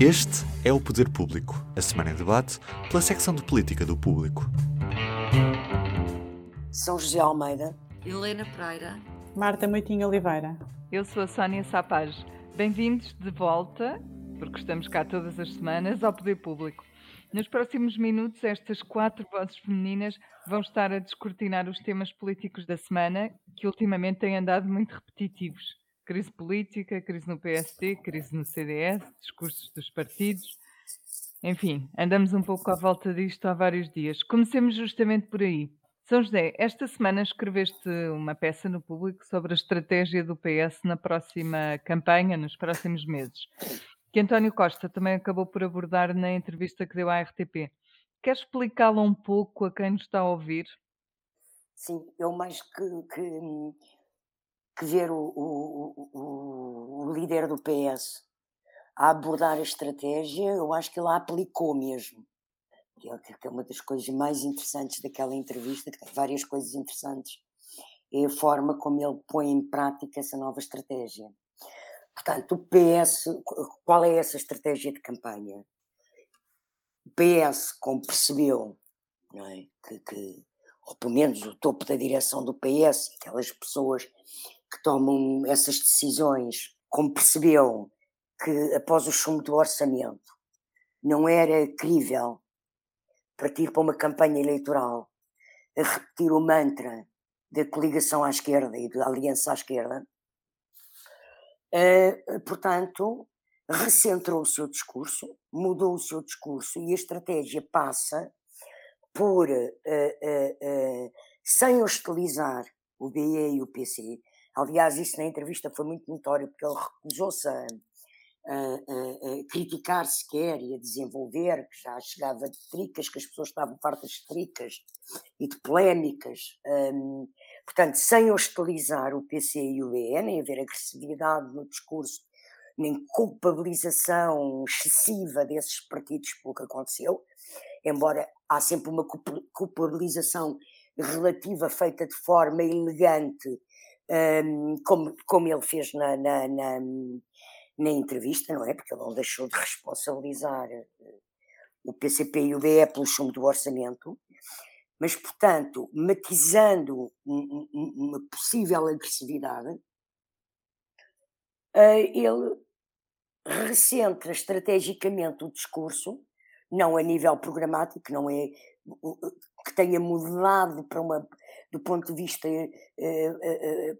Este é o Poder Público, a semana em debate pela secção de política do Público. São José Almeida, Helena Pereira, Marta Moitinho Oliveira. Eu sou a Sónia Sapaz. Bem-vindos de volta, porque estamos cá todas as semanas, ao Poder Público. Nos próximos minutos, estas quatro vozes femininas vão estar a descortinar os temas políticos da semana, que ultimamente têm andado muito repetitivos crise política, crise no PSD, crise no CDS, discursos dos partidos. Enfim, andamos um pouco à volta disto há vários dias. Comecemos justamente por aí. São José, esta semana escreveste uma peça no público sobre a estratégia do PS na próxima campanha, nos próximos meses, que António Costa também acabou por abordar na entrevista que deu à RTP. Quer explicá-la um pouco a quem nos está a ouvir? Sim, eu mais que, que que ver o, o, o, o líder do PS a abordar a estratégia, eu acho que ele a aplicou mesmo. É que é uma das coisas mais interessantes daquela entrevista, que tem várias coisas interessantes, é a forma como ele põe em prática essa nova estratégia. Portanto, o PS, qual é essa estratégia de campanha? O PS, como percebeu, é? que, que, ou pelo menos o topo da direção do PS, aquelas pessoas que tomam essas decisões, como percebeu que após o chumbo do orçamento não era crível partir para uma campanha eleitoral a repetir o mantra da coligação à esquerda e da aliança à esquerda, uh, portanto, recentrou o seu discurso, mudou o seu discurso e a estratégia passa por, uh, uh, sem hostilizar o BE e o PC, Aliás, isso na entrevista foi muito notório, porque ele recusou-se a, a, a, a, criticar sequer e a desenvolver, que já chegava de tricas, que as pessoas estavam fartas de tricas e de polémicas. Um, portanto, sem hostilizar o PC e o BN, nem haver agressividade no discurso, nem culpabilização excessiva desses partidos pelo que aconteceu, embora há sempre uma culpabilização relativa feita de forma elegante um, como, como ele fez na, na, na, na, entrevista, não é? Porque ele não deixou de responsabilizar eh, o PCP e o BE pelo chumbo do orçamento, mas, portanto, matizando uma possível agressividade, eh, ele recentra estrategicamente o discurso, não a nível programático, não é que tenha mudado para uma do ponto de vista eh, eh, eh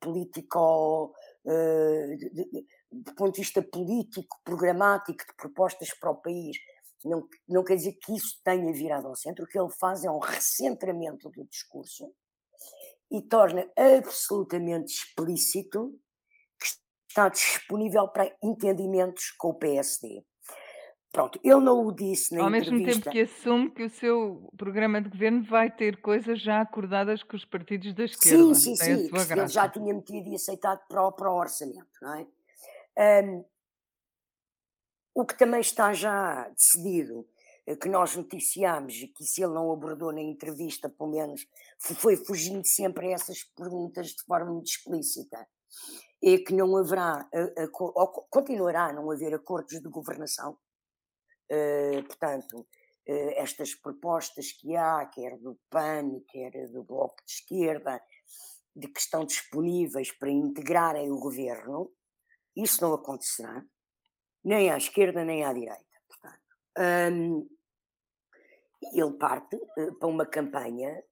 político, do ponto de vista político, programático, de propostas para o país, não, não quer dizer que isso tenha virado ao centro. O que ele faz é um recentramento do discurso e torna absolutamente explícito que está disponível para entendimentos com o PSD. Pronto, ele não o disse na Ao entrevista. mesmo tempo que assume que o seu programa de governo vai ter coisas já acordadas com os partidos da esquerda. Sim, sim, sim. Ele já tinha metido e aceitado para o, para o orçamento, não é? Um, o que também está já decidido, eh, que nós noticiámos e que se ele não abordou na entrevista, pelo menos foi fugindo sempre a essas perguntas de forma muito explícita, é que não haverá, ou continuará a não haver acordos de governação Uh, portanto, uh, estas propostas que há, quer do PAN, quer do Bloco de Esquerda, de que estão disponíveis para integrarem o governo, isso não acontecerá, nem à esquerda nem à direita. Portanto, um, ele parte uh, para uma campanha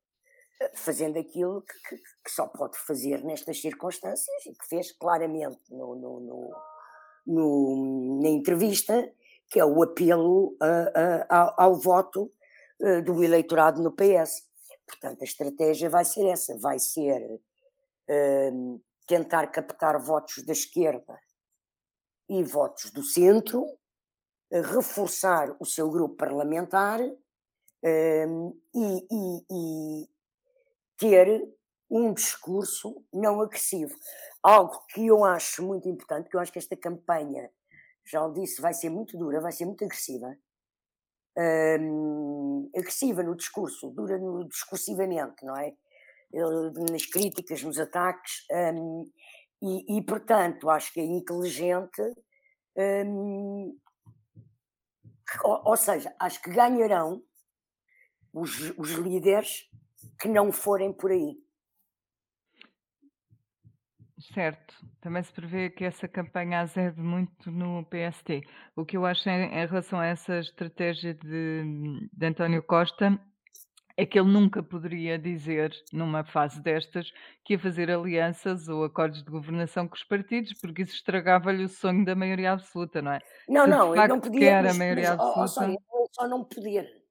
fazendo aquilo que, que, que, só pode fazer nestas circunstâncias e que fez claramente no, no, no, no na entrevista que é o apelo ao, ao voto eh, do eleitorado no PS. Portanto, a estratégia vai ser essa, vai ser ehm, tentar captar votos da esquerda e votos do centro, reforçar o seu grupo parlamentar ehm, e, e, e ter um discurso não agressivo. Algo que eu acho muito importante, que eu acho que esta campanha já o disse, vai ser muito dura, vai ser muito agressiva. Agressiva no discurso, dura no, discursivamente, não é? Nas críticas, nos ataques, e, e, portanto acho que é inteligente ou, ou seja, acho que ganharão os, os líderes que não forem por aí. Certo, também se prevê que essa campanha azede muito no PST. O que eu acho em, em relação a essa estratégia de, de António Costa é que ele nunca poderia dizer, numa fase destas, que ia fazer alianças ou acordos de governação com os partidos, porque isso estragava-lhe o sonho da maioria absoluta, não é? Não, Se não, ele não podia, quer a mas, maioria mas absoluta, é só não poder.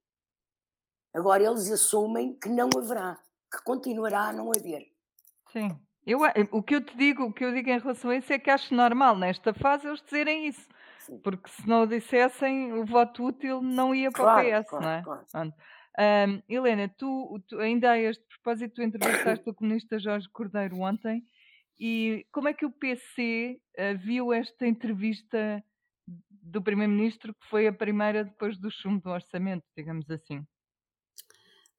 Agora eles assumem que não haverá, que continuará a não haver. sim. Eu, o que eu te digo, o que eu digo em relação a isso é que acho normal nesta fase eles dizerem isso, Sim. porque se não o dissessem, o voto útil não ia para o Claro, PS, não claro, é? claro. Ahm, Helena, tu, tu- ainda a este propósito, tu entrevistaste o comunista Jorge Cordeiro ontem e como é que o PC ah, viu esta entrevista do Primeiro-Ministro, que foi a primeira depois do chumbo do orçamento, digamos assim?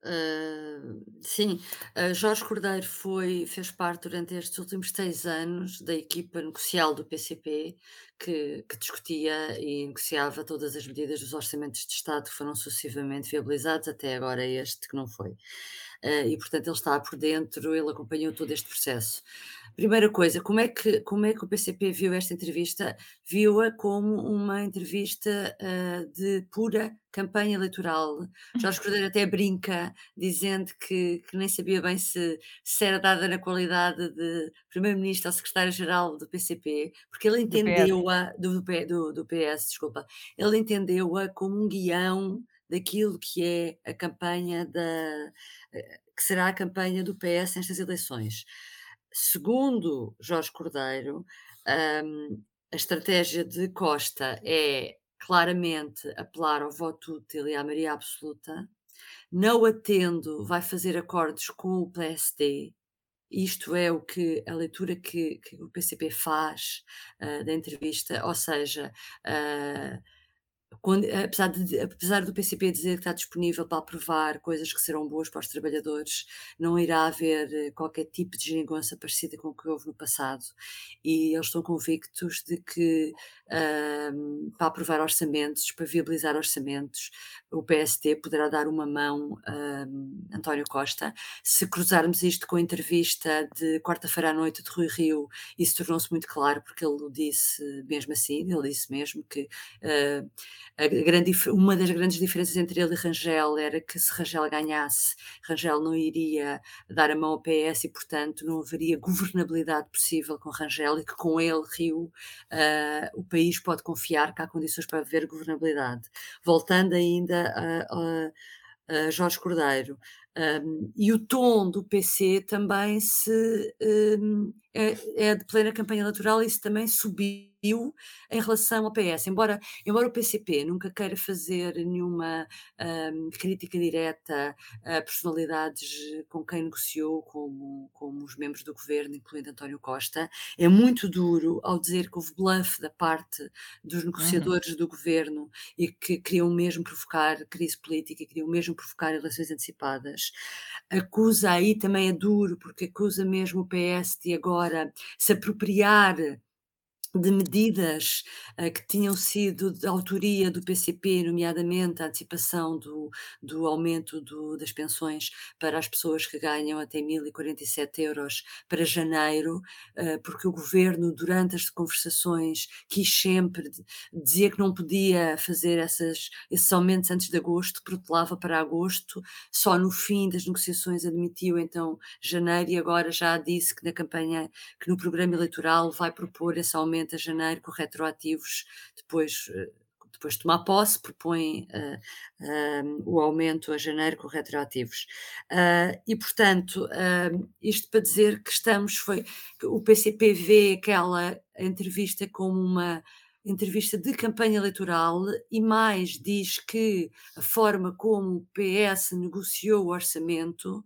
Ah, sim, ah, Jorge Cordeiro foi, fez parte durante estes últimos seis anos da equipa negocial do PCP, que, que discutia e negociava todas as medidas dos orçamentos de Estado que foram sucessivamente viabilizados, até agora este que não foi. Ah, e, portanto, ele está por dentro, ele acompanhou todo este processo. Primeira coisa, como é que, como é que o PCP viu esta entrevista? Viu-a como uma entrevista ah, de pura campanha eleitoral. Jorge Cordeiro até brinca, dizendo que, que nem sabia bem se, se era dada na qualidade de Primeiro-Ministro ou Secretário-Geral do PCP, porque ele entendeu-a, do, do, do PS, desculpa, ele entendeu-a como um guião daquilo que é a campanha da, eh, que será a campanha do PS nestas eleições. Segundo Jorge Cordeiro, hum, a estratégia de Costa é claramente apelar ao voto útil e à maioria absoluta, não atendo, vai fazer acordos com o PSD. Isto é o que a leitura que, que o PCP faz ah, da entrevista, ou seja, ah, quando- apesar, de- apesar do PCP dizer que está disponível para aprovar coisas que serão boas para os trabalhadores, não irá haver eh, qualquer tipo de geringonça parecida com o que houve no passado. E eles estão convictos de que ahm, para aprovar orçamentos, para viabilizar orçamentos, o PST poderá dar uma mão a António Costa. Se cruzarmos isto com a entrevista de quarta-feira à noite de Rui Rio, isso tornou-se muito claro, porque ele disse mesmo assim, ele disse mesmo que a grande uma das grandes diferenças entre ele e Rangel era que se Rangel ganhasse, Rangel não iria dar a mão ao PS e, portanto, não haveria governabilidade possível com Rangel e que com ele, Rio, ah, o país pode confiar que há condições para haver governabilidade. Voltando ainda a, a- a Jorge Cordeiro, um, e o tom do PC também se um, é, é de plena campanha eleitoral isso também subiu em relação ao PS, embora, embora o PCP nunca queira fazer nenhuma um, crítica direta a personalidades com quem negociou, como, como os membros do governo, incluindo António Costa, é muito duro ao dizer que houve bluff da parte dos negociadores do governo e que queriam mesmo provocar crise política, queriam mesmo provocar eleições antecipadas. Acusa aí também é duro, porque acusa mesmo o PS de agora se apropriar de medidas eh, que tinham sido de autoria do PCP, nomeadamente a antecipação do, do aumento do- das pensões para as pessoas que ganham até 1.047 euros para janeiro, eh, porque o governo, durante as conversações, quis sempre dizer que não podia fazer essas, esses aumentos antes de agosto, protelava para agosto, só no fim das negociações admitiu então janeiro e agora já disse que na campanha que no programa eleitoral vai propor esse aumento a janeiro com retroativos depois. eh, Depois de tomar posse, propõe eh, eh, o aumento a janeiro com retroativos. Ah, e, portanto, isto para dizer que estamos, foi, que o PCP vê aquela entrevista como uma entrevista de campanha eleitoral e mais diz que a forma como o PS negociou o orçamento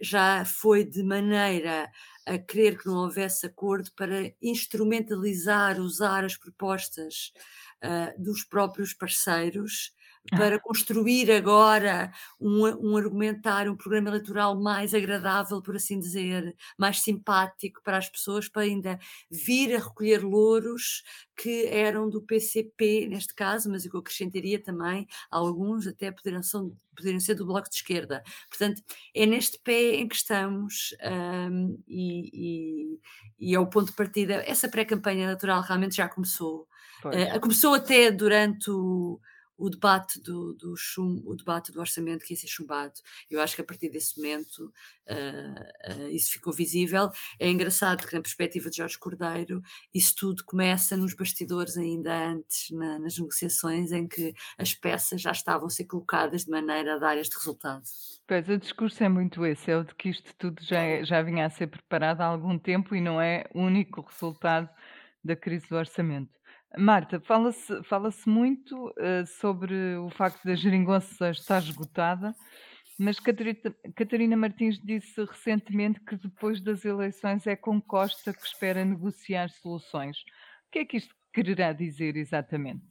já foi de maneira a querer que não houvesse acordo para instrumentalizar, usar as propostas ah, dos próprios parceiros para construir agora um, um argumentário, um programa eleitoral mais agradável, por assim dizer, mais simpático para as pessoas, para ainda vir a recolher louros que eram do PCP, neste caso, mas eu acrescentaria também alguns até poderiam, são, poderiam ser do Bloco de Esquerda. Portanto, é neste pé em que estamos um, e, e, e é o ponto de partida. Essa pré-campanha eleitoral realmente já começou. Uh, começou até durante o o debate do, do chum, o debate do orçamento que ia ser chumbado. Eu acho que a partir desse momento uh, uh, isso ficou visível. É engraçado que na perspectiva de Jorge Cordeiro isso tudo começa nos bastidores ainda antes, na, nas negociações em que as peças já estavam a ser colocadas de maneira a dar este resultado. Pois, o discurso é muito esse, é o de que isto tudo já, é, já vinha a ser preparado há algum tempo e não é o único resultado da crise do orçamento. Marta, fala-se fala-se muito, eh, sobre o facto da geringonça estar esgotada, mas Catarina Catarina Martins disse recentemente que depois das eleições é com Costa que espera negociar soluções. O que é que isto quererá dizer exatamente?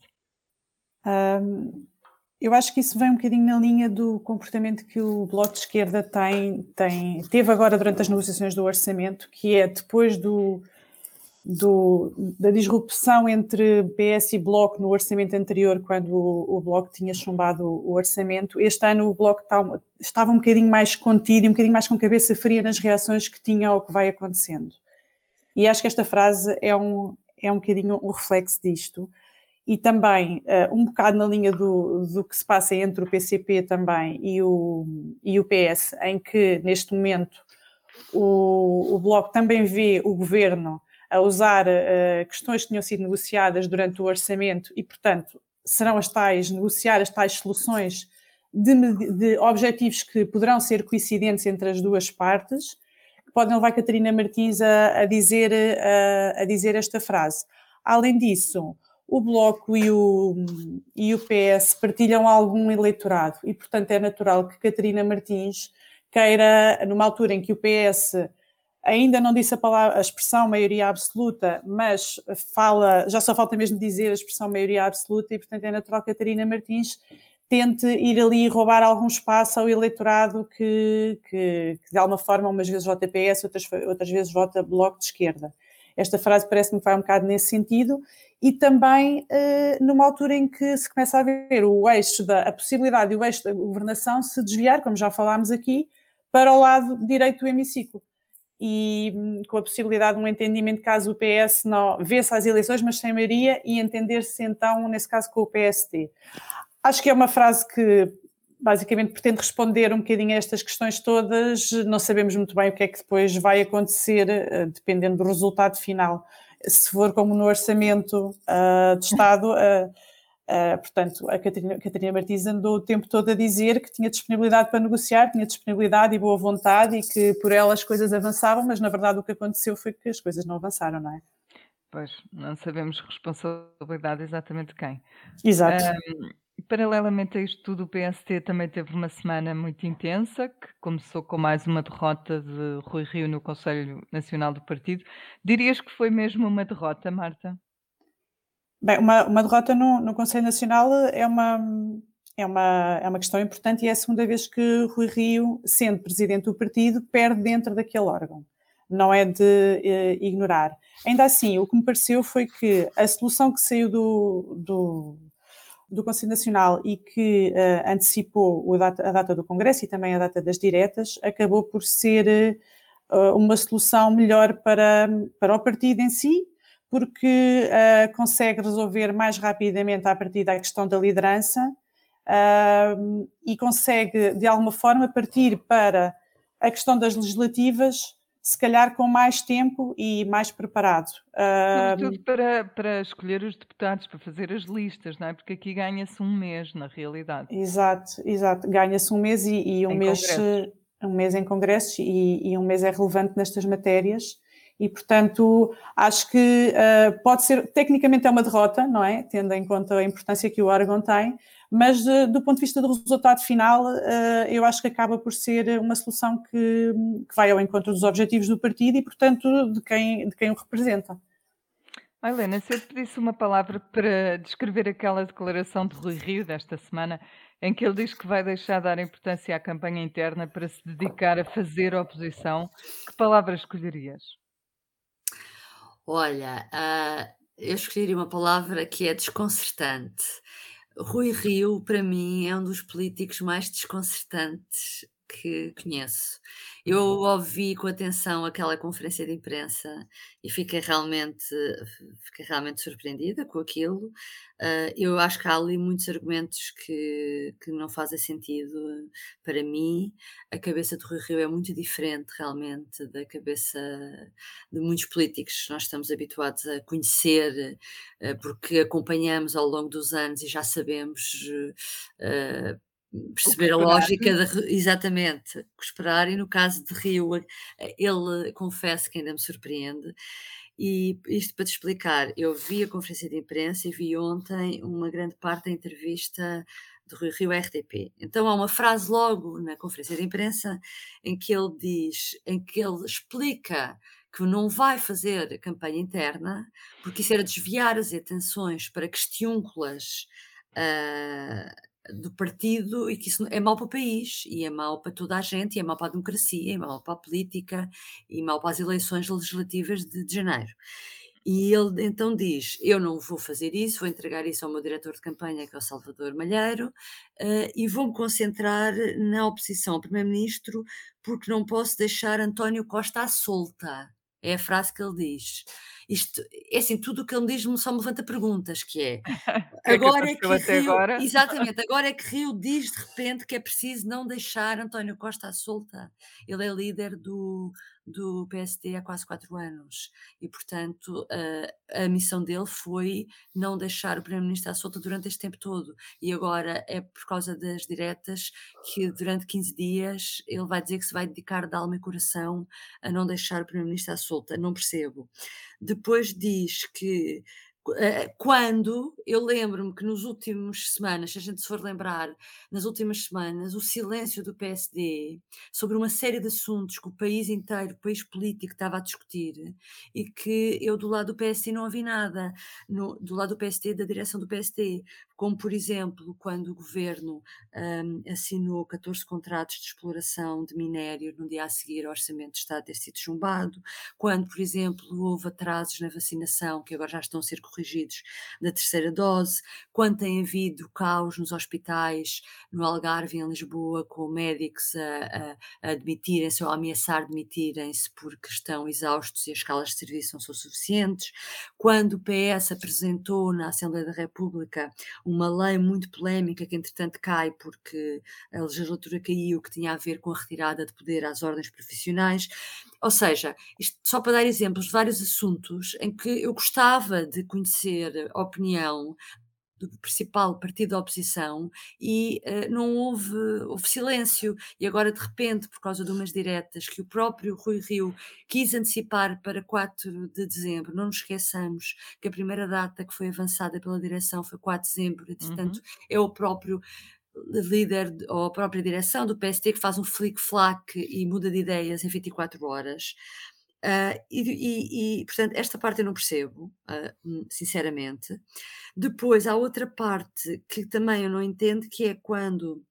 eu acho que isso vem um bocadinho na linha do comportamento que o Bloco de Esquerda tem, tem, teve agora durante as negociações do orçamento, que é depois do, do, da disrupção entre PS e Bloco no orçamento anterior, quando o, o Bloco tinha chumbado o orçamento. Este ano o Bloco está, estava um bocadinho mais contido e um bocadinho mais com cabeça fria nas reações que tinha ao que vai acontecendo. E acho que esta frase é um, é um bocadinho um reflexo disto. E também uh, um bocado na linha do, do que se passa entre o PCP também e o, e o PS, em que neste momento o, o Bloco também vê o governo a usar uh, questões que tinham sido negociadas durante o orçamento e, portanto, serão as tais, negociar as tais soluções de, de objetivos que poderão ser coincidentes entre as duas partes, que podem levar Catarina Martins a, a dizer, a, a dizer esta frase. Além disso, o Bloco e o, e o PS partilham algum eleitorado e, portanto, é natural que Catarina Martins queira, numa altura em que o PS ainda não disse a, palavra, a expressão maioria absoluta, mas fala, já só falta mesmo dizer a expressão maioria absoluta e, portanto, é natural que Catarina Martins tente ir ali roubar algum espaço ao eleitorado que, que, que, de alguma forma umas vezes vota PS, outras, outras vezes vota Bloco de Esquerda. Esta frase parece-me que vai um bocado nesse sentido e também eh, numa altura em que se começa a ver o eixo da a possibilidade e o eixo da governação se desviar, como já falámos aqui, para o lado direito do hemiciclo e hum, com a possibilidade de um entendimento caso o PS não vê-se às eleições, mas sem maioria, e entender-se então, nesse caso, com o PST. Acho que é uma frase que basicamente pretende responder um bocadinho a estas questões todas. Não sabemos muito bem o que é que depois vai acontecer, eh, dependendo do resultado final. Se for como no orçamento uh, de Estado, uh, Uh, portanto, a Catarina, Catarina Martins andou o tempo todo a dizer que tinha disponibilidade para negociar, tinha disponibilidade e boa vontade e que por ela as coisas avançavam, mas na verdade o que aconteceu foi que as coisas não avançaram, não é? Pois, não sabemos responsabilidade exatamente de quem. Exato. Um, paralelamente a isto tudo, o PST também teve uma semana muito intensa, que começou com mais uma derrota de Rui Rio no Conselho Nacional do Partido. Dirias que foi mesmo uma derrota, Marta? Bem, uma, uma derrota no, no Conselho Nacional é uma, é, uma, é uma questão importante e é a segunda vez que Rui Rio, sendo presidente do partido, perde dentro daquele órgão. Não é de eh, ignorar. Ainda assim, o que me pareceu foi que a solução que saiu do, do, do Conselho Nacional e que uh, antecipou data, a data, do Congresso e também a data das diretas acabou por ser uh, uma solução melhor para, para o partido em si porque uh, consegue resolver mais rapidamente a partir da questão da liderança uh, e consegue, de alguma forma, partir para a questão das legislativas, se calhar com mais tempo e mais preparado. Uh, Sobretudo para, para escolher os deputados, para fazer as listas, não é? Porque aqui ganha-se um mês, na realidade. Exato, exato. Ganha-se um mês e, e um em mês. Um mês em congressos e, e um mês é relevante nestas matérias e, portanto, acho que uh, pode ser, tecnicamente é uma derrota, não é? Tendo em conta a importância que o Oregon tem, mas uh, do ponto de vista do resultado final, uh, eu acho que acaba por ser uma solução que, que, vai ao encontro dos objetivos do partido e, portanto, de quem, de quem o representa. Oh, Helena, se eu te pedisse uma palavra para descrever aquela declaração de Rui Rio desta semana, em que ele diz que vai deixar de dar importância à campanha interna para se dedicar a fazer oposição, que palavra escolherias? Olha, ah, eu escolheria uma palavra que é desconcertante. Rui Rio, para mim, é um dos políticos mais desconcertantes que conheço. Eu Uhum. ouvi com atenção aquela conferência de imprensa e fiquei realmente, fiquei realmente surpreendida com aquilo. Ah, eu acho que há ali muitos argumentos que, que não fazem sentido para mim. A cabeça de Rui Rio é muito diferente realmente da cabeça de muitos políticos que nós estamos habituados a conhecer, eh, porque acompanhamos ao longo dos anos e já sabemos que perceber a lógica da re exatamente, o que esperar e no caso de Rio, eh, ele confesso que ainda me surpreende, e isto para te explicar, eu vi a conferência de imprensa e vi ontem uma grande parte da entrevista de Rui Rio RTP. Então há uma frase logo na conferência de imprensa em que ele diz em que ele explica que não vai fazer campanha interna, porque isso era desviar as atenções para questiúnculas, ah, do partido e que isso é mau para o país, e é mau para toda a gente, e é mau para a democracia, é mau para a política, e mau para as eleições legislativas de, de janeiro. E ele então diz: Eu não vou fazer isso, vou entregar isso ao meu diretor de campanha, que é o Salvador Malheiro, eh, e vou-me concentrar na oposição ao Primeiro-Ministro, porque não posso deixar António Costa à solta. É a frase que ele diz. Isto, é assim, tudo o que ele diz só me levanta perguntas, que é que é que Agora é que Rio agora? exatamente, agora é que Rio diz de repente que é preciso não deixar António Costa à solta. Ele é líder do do PSD há quase 4 anos e, portanto, a a missão dele foi não deixar o primeiro-ministro à solta durante este tempo todo. E agora é por causa das diretas que durante 15 dias ele vai dizer que se vai dedicar de alma e coração a não deixar o primeiro-ministro à solta. Não percebo. Depois diz que eh, quando eu lembro-me que nos últimos semanas, se a gente se for lembrar, nas últimas semanas, o silêncio do PSD sobre uma série de assuntos que o país inteiro, o país político estava a discutir, e que eu do lado do PSD não ouvi nada, no- do lado do PSD, da direção do PSD, como por exemplo, quando o governo hum, assinou 14 contratos de exploração de minério no dia a seguir ao Orçamento de Estado ter sido chumbado, quando, por exemplo, houve atrasos na vacinação, que agora já estão a ser corrigidos, da terceira dose, quando tem havido caos nos hospitais, no Algarve em Lisboa, com médicos a, a- a admitirem-se ou a ameaçar demitirem-se porque estão exaustos e as escalas de serviço não são suficientes, quando o PS apresentou na Assembleia da República uma lei muito polémica que entretanto cai porque a legislatura caiu, que tinha a ver com a retirada de poder às ordens profissionais. Ou seja, isto só para dar exemplos de vários assuntos em que eu gostava de conhecer a opinião do principal partido da oposição e eh, não houve, houve silêncio. E agora, de repente, por causa de umas diretas que o próprio Rui Rio quis antecipar para 4 de dezembro, não nos esqueçamos que a primeira data que foi avançada pela direção foi 4 de dezembro, entretanto, Uhum. é o próprio líder de- ou a própria direção do PST que faz um flick-flack e muda de ideias em 24 horas. Ah, e, e- e, portanto, esta parte eu não percebo, hum, sinceramente. Depois, há outra parte que também eu não entendo, que é quando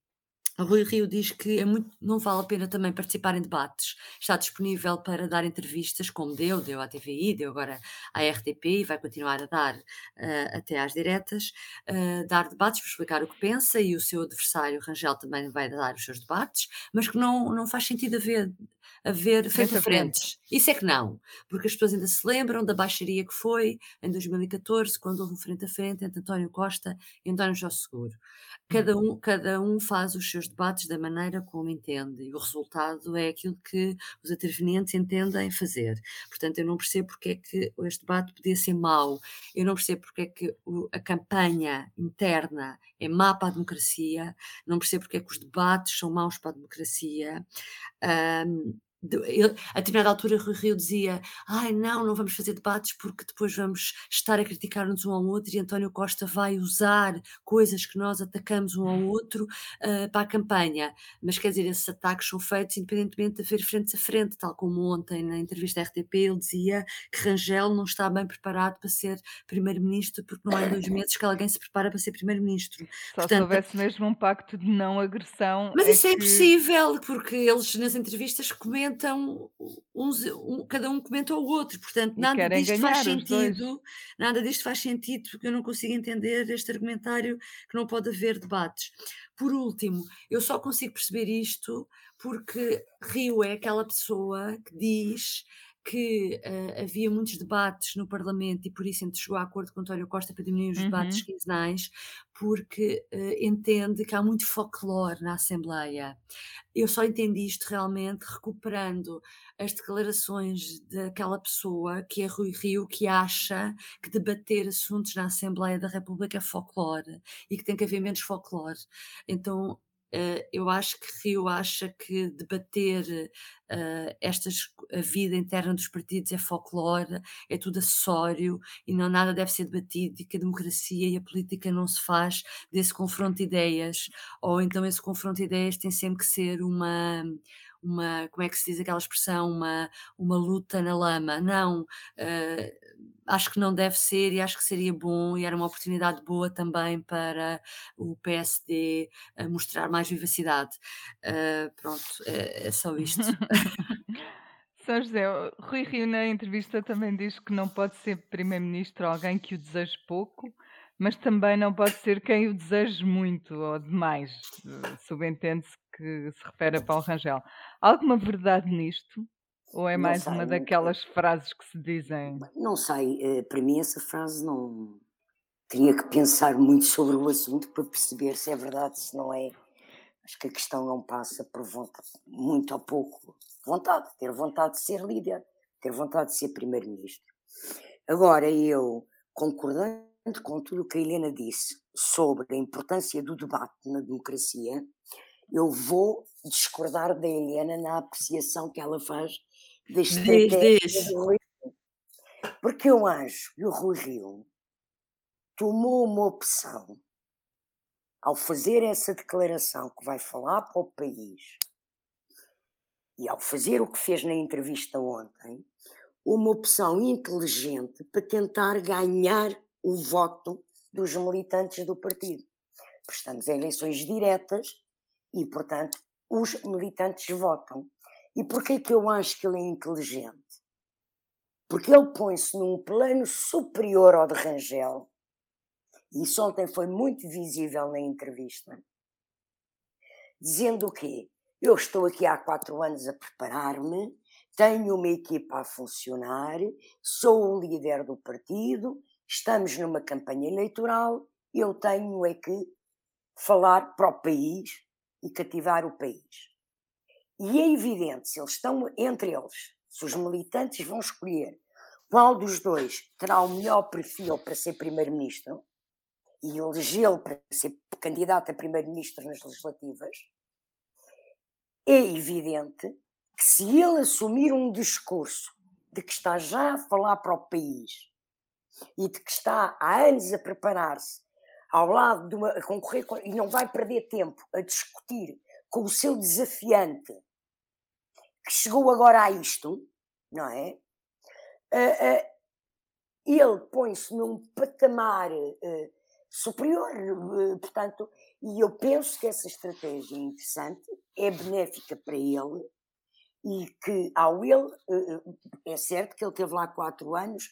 Rui Rio diz que é muito, não vale a pena também participar em debates. Está disponível para dar entrevistas, como deu, deu à TVI, deu agora à RTP e vai continuar a dar ah, até às diretas, ah, dar debates para explicar o que pensa e o seu adversário Rangel também vai dar os seus debates, mas que não, não faz sentido haver, haver frente a a frente. frentes. Isso é que não, porque as pessoas ainda se lembram da baixaria que foi em 2014, quando houve um frente a frente entre António Costa e António José Seguro. Cada um, cada um faz os seus debates da maneira como entende e o resultado é aquilo que os intervenientes entendem fazer. Portanto, eu não percebo porque é que este debate podia ser mau, eu não percebo porque é que a campanha interna é má para a democracia, não percebo porque é que os debates são maus para a democracia. A determinada altura Rui Rio dizia ai não, não vamos fazer debates porque depois vamos estar a criticar-nos um ao outro e António Costa vai usar coisas que nós atacamos um ao outro uh, para a campanha. Mas quer dizer, esses ataques são feitos independentemente de haver frente a frente, tal como ontem na entrevista da RTP ele dizia que Rangel não está bem preparado para ser primeiro-ministro porque não há dois meses que alguém se prepara para ser primeiro-ministro. Só Portanto, se houvesse mesmo um pacto de não agressão. Mas é isso é que... é impossível, porque eles nas entrevistas comentam, uns, um, cada um comenta o outro, portanto, nada disto faz sentido, nada disto faz sentido, porque eu não consigo entender este argumentário que não pode haver debates. Por último, eu só consigo perceber isto porque Rio é aquela pessoa que diz que uh, havia muitos debates no Parlamento e por isso chegou a acordo com António Costa para diminuir os uhum. debates quinzenais, porque uh, entende que há muito folclore na Assembleia. Eu só entendi isto realmente recuperando as declarações daquela pessoa que é Rui Rio, que acha que debater assuntos na Assembleia da República é folclore e que tem que haver menos folclore. Então eu acho que Rio acha que debater uh, estas, a vida interna dos partidos é folclore, é tudo acessório e não nada deve ser debatido e que a democracia e a política não se faz desse confronto de ideias, ou então esse confronto de ideias tem sempre que ser uma uma, como é que se diz aquela expressão, uma, uma luta na lama. Não, uh, acho que não deve ser e acho que seria bom e era uma oportunidade boa também para o PSD uh, mostrar mais vivacidade. Uh, pronto, é, é só isto. São José, Rui Rio na entrevista também diz que não pode ser primeiro-ministro alguém que o deseje pouco, mas também não pode ser quem o deseje muito ou demais. Subentende-se que se refere a Paulo Rangel. Há alguma verdade nisto? Ou é mais sei, uma daquelas frases que se dizem? Não sei, eh, para mim essa frase não. Teria que pensar muito sobre o assunto para perceber se é verdade, se não é. Acho que a questão não passa por vontade, muito ou pouco vontade, ter vontade de ser líder, ter vontade de ser primeiro-ministro. Agora, eu, concordando com tudo o que a Helena disse sobre a importância do debate na democracia, eu vou discordar da Helena na apreciação que ela faz da estratégia do Rui Rio. Porque eu acho que o Rui Rio tomou uma opção ao fazer essa declaração que vai falar para o país e ao fazer o que fez na entrevista ontem, uma opção inteligente para tentar ganhar o voto dos militantes do partido. Estamos em eleições diretas e, portanto, os militantes votam. E porquê que eu acho que ele é inteligente? Porque ele põe-se num plano superior ao de Rangel, e isso ontem foi muito visível na entrevista, dizendo o quê? Eu estou aqui há quatro anos a preparar-me, tenho uma equipa a funcionar, sou o líder do partido, estamos numa campanha eleitoral, eu tenho é que falar para o país e cativar o país. E é evidente, se eles estão entre eles, se os militantes vão escolher qual dos dois terá o melhor perfil para ser primeiro-ministro e elegê-lo para ser candidato a primeiro-ministro nas legislativas, é evidente que se ele assumir um discurso de que está já a falar para o país e de que está há anos a preparar-se ao lado de uma a concorrer com, e não vai perder tempo a discutir com o seu desafiante que chegou agora a isto, não é? Uh, uh, ele põe-se num patamar uh, superior, portanto, e eu penso que essa estratégia é interessante, é benéfica para ele e que ao ele, é certo que ele teve lá quatro anos,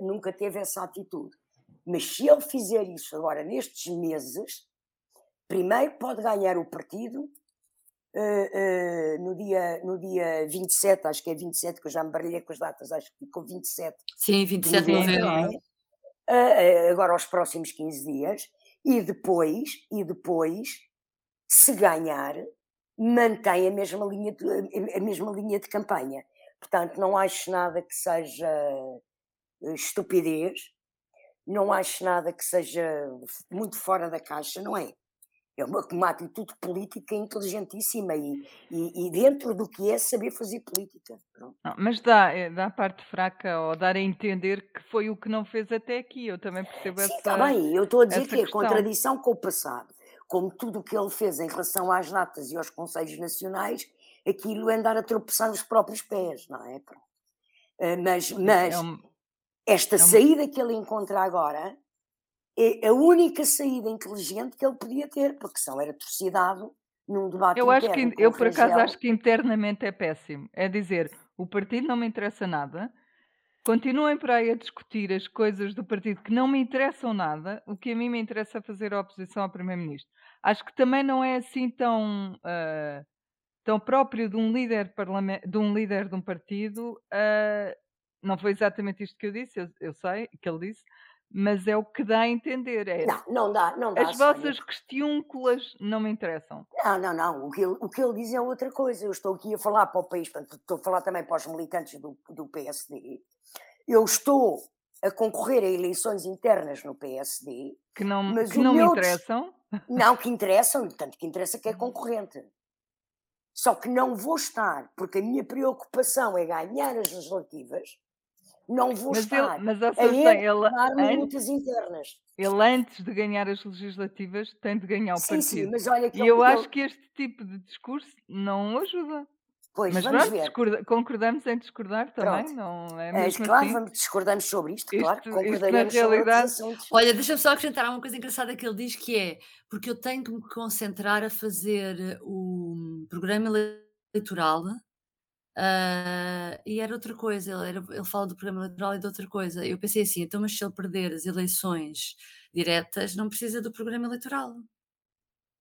nunca teve essa atitude. Mas se ele fizer isso agora nestes meses, primeiro pode ganhar o partido uh, uh, no, dia, no dia 27, acho que é 27, que eu já me baralhei com as datas, acho que ficou 27. Sim, 27 de novembro. Uh, agora aos próximos 15 dias, e depois, e depois, se ganhar, mantém a mesma linha de, a mesma linha de campanha. Portanto, não acho nada que seja estupidez, não acho nada que seja muito fora da caixa, não é? É uma, uma atitude política inteligentíssima e, e, e, dentro do que é saber fazer política. Não, mas dá, eh, dá a parte fraca ou dar a entender que foi o que não fez até aqui. Eu também percebo Sim, essa. está bem, eu estou a dizer que é contradição com o passado. Como tudo o que ele fez em relação às datas e aos Conselhos Nacionais, aquilo é andar a tropeçar nos próprios pés, não é? Eh, mas, mas é um, esta um... saída que ele encontra agora é a única saída inteligente que ele podia ter, porque senão era torcidado num debate Eu acho que eu por acaso acho que internamente é péssimo. É dizer, o partido não me interessa nada. Continuem por aí a discutir as coisas do partido que não me interessam nada. O que a mim me interessa é fazer a oposição ao primeiro-ministro. Acho que também não é assim tão uh, tão próprio de um líder de um líder de um partido. Uh, não foi exatamente isto que eu disse, eu, eu sei que ele disse, mas é o que dá a entender. É, Não, não dá, não dá. as vossas questiúnculas não me interessam. Não, não, não. O que, ele, o que ele diz é outra coisa. Eu estou aqui a falar para o país, portanto, estou a falar também para os militantes do, do PSD. Eu estou a concorrer a eleições internas no PSD. Que não, mas que não me interessam. Não, que interessam, tanto que interessa que é concorrente. Só que não vou estar, porque a minha preocupação é ganhar as legislativas não vou mas estar ele, mas, a ele, antes, lutas internas. Ele, antes de ganhar as legislativas, tem de ganhar o sim, partido. Sim, mas olha que e eu, acho que este tipo de discurso não ajuda. Pois, mas vamos pronto, ver. concordamos em discordar também, pronto. não é, é mesmo Claro, assim? vamos discordamos sobre isto, isto, claro, concordaremos isto realidade... sobre Olha, deixa-me só acrescentar uma coisa engraçada que ele diz que é, porque eu tenho que me concentrar a fazer o programa eleitoral Uh, e era outra coisa, ele, era, ele fala do programa eleitoral e de outra coisa. Eu pensei assim, então, mas se ele perder as eleições diretas, não precisa do programa eleitoral.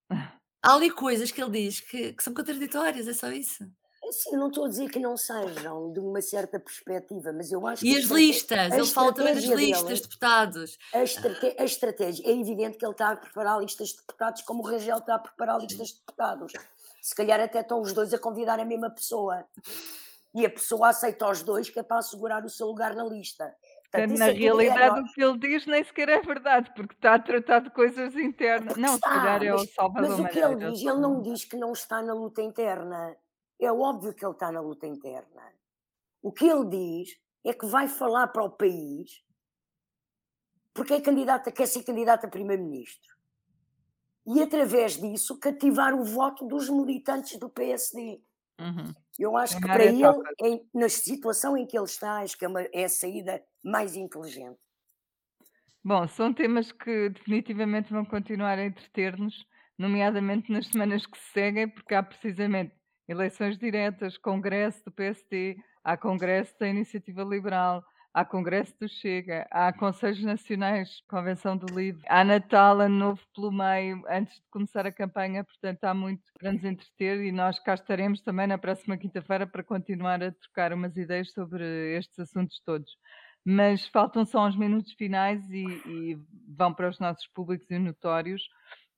Há ali coisas que ele diz que, que são contraditórias, é só isso. Sim, não estou a dizer que não sejam de uma certa perspectiva, mas eu acho e que. E as listas, ele fala também das listas de deputados. A, estrate a estratégia, é evidente que ele está a preparar listas de deputados como o Rangel está a preparar listas de deputados. Se calhar até estão os dois a convidar a mesma pessoa. E a pessoa aceita os dois, que é para assegurar o seu lugar na lista. Portanto, na é realidade, é... o que ele diz nem sequer é verdade, porque está a tratar de coisas internas. Não, está, se calhar é o Salvador Mas o que ele diz, ele não diz que não está na luta interna. É óbvio que ele está na luta interna. O que ele diz é que vai falar para o país porque é candidata, quer ser candidato a primeiro-ministro e, através disso, cativar o voto dos militantes do PSD. Uhum. Eu acho que para ele, em, na situação em que ele está, acho que é, é a saída mais inteligente. Bom, são temas que definitivamente vão continuar a entreter-nos, nomeadamente nas semanas que se seguem, porque há precisamente eleições diretas, congresso do PSD, há congresso da Iniciativa Liberal, há Congresso do Chega, há Conselhos Nacionais, Convenção do Livro, há Natal, Ano Novo pelo meio, antes de começar a campanha, portanto há muito para nos entreter e nós cá estaremos também na próxima quinta-feira para continuar a trocar umas ideias sobre estes assuntos todos. Mas faltam só uns minutos finais e, e vão para os nossos públicos e notórios.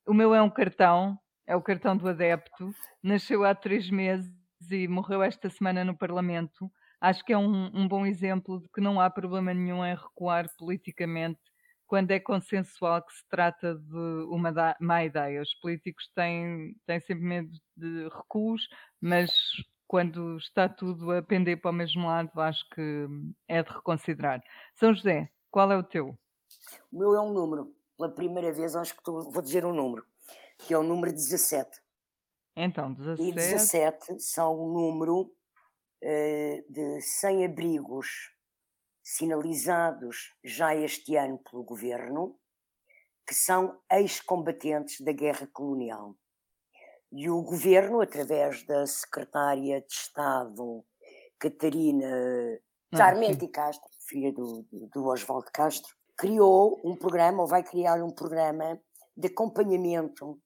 O meu é um cartão, é o cartão do adepto, nasceu há três meses e morreu esta semana no Parlamento acho que é um, um bom exemplo de que não há problema nenhum em recuar politicamente quando é consensual que se trata de uma má ideia. Os políticos têm, têm sempre medo de recuos, mas quando está tudo a pender para o mesmo lado, acho que é de reconsiderar. São José, qual é o teu? O meu é um número. Pela primeira vez, acho que vou dizer um número, que é o número 17. Então, 17. E 17 são o número de sem-abrigos sinalizados já este ano pelo governo, que são ex-combatentes da guerra colonial. E o governo, através da secretária de Estado Catarina ah, Sarmenti Castro, filha do, do Oswaldo Castro, criou um programa, ou vai criar um programa de acompanhamento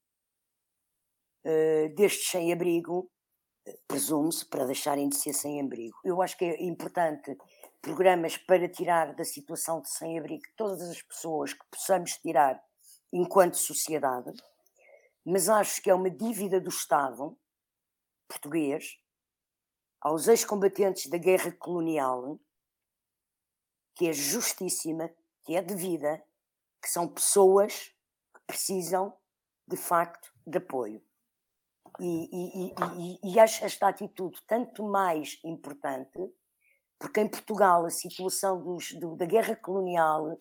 uh, destes sem-abrigo presume-se, para deixarem de ser sem abrigo. Eu acho que é importante programas para tirar da situação de sem abrigo todas as pessoas que possamos tirar enquanto sociedade, mas acho que é uma dívida do Estado português aos ex-combatentes da guerra colonial, que é justíssima, que é devida, que são pessoas que precisam, de facto, de apoio. E, e, e, e, acho esta atitude tanto mais importante, porque em Portugal a situação dos, do, da guerra colonial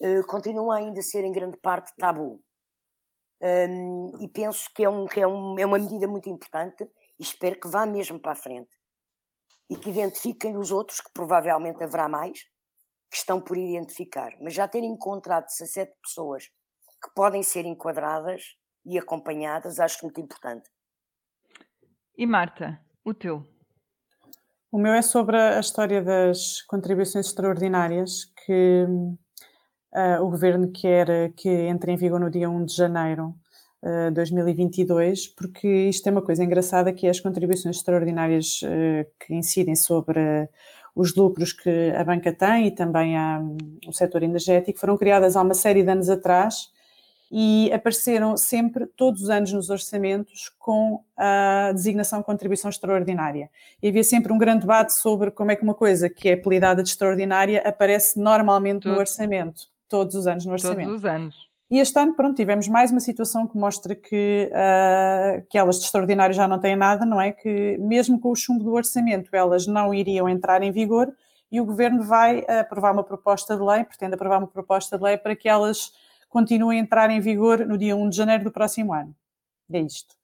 eh, continua ainda a ser em grande parte tabu. Um, e penso que, é, um, que é, um, é uma medida muito importante e espero que vá mesmo para a frente. E que identifiquem os outros, que provavelmente haverá mais, que estão por identificar. Mas já terem encontrado 17 pessoas que podem ser enquadradas e acompanhadas, acho muito importante. E Marta, o teu? O meu é sobre a história das contribuições extraordinárias que uh, o governo quer que entre em vigor no dia 1 de janeiro de uh, 2022, porque isto é uma coisa engraçada que é as contribuições extraordinárias uh, que incidem sobre os lucros que a banca tem e também a, o setor energético foram criadas há uma série de anos atrás e apareceram sempre, todos os anos, nos orçamentos com a designação de contribuição extraordinária. E havia sempre um grande debate sobre como é que uma coisa que é apelidada de extraordinária aparece normalmente no orçamento, todos os anos no orçamento. Todos os anos. E este ano, pronto, tivemos mais uma situação que mostra que, uh, que elas de extraordinário já não têm nada, não é? Que mesmo com o chumbo do orçamento, elas não iriam entrar em vigor e o governo vai aprovar uma proposta de lei, pretende aprovar uma proposta de lei para que elas continua a entrar em vigor no dia 1 de janeiro do próximo ano. É isto.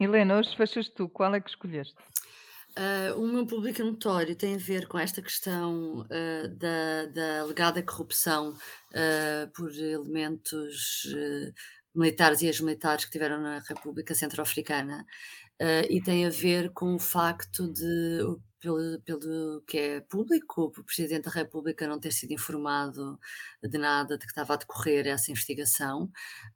Helena, hoje fechas tu, qual é que escolheste? Uh, o meu público notório tem a ver com esta questão uh, da, da alegada corrupção uh, por elementos militares e ex-militares que tiveram na República Centro-Africana e tem a ver com o facto de pelo, pelo que é público, o Presidente da República não ter sido informado de nada de que estava a decorrer essa investigação.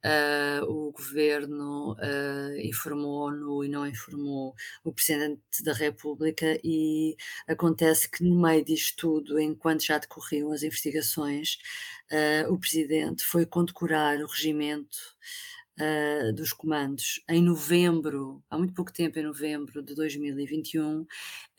Uh, o Governo uh, informou-no e não informou o Presidente da República, e acontece que, no meio disto tudo, enquanto já decorriam as investigações, uh, o Presidente foi condecorar o regimento uh, dos comandos em novembro, há muito pouco tempo, em novembro de 2021, uh,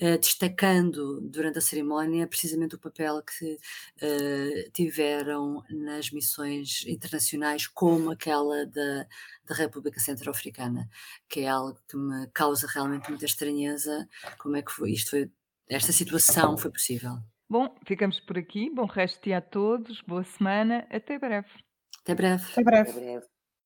ah, destacando durante a cerimónia precisamente o papel que uh, tiveram nas missões internacionais, como aquela da, da República Centro-Africana, que é algo que me causa realmente muita estranheza, como é que foi, isto foi, esta situação foi possível. Bom, ficamos por aqui. Bom resto de dia a todos. Boa semana. Até breve. Até breve. Até breve. Até breve.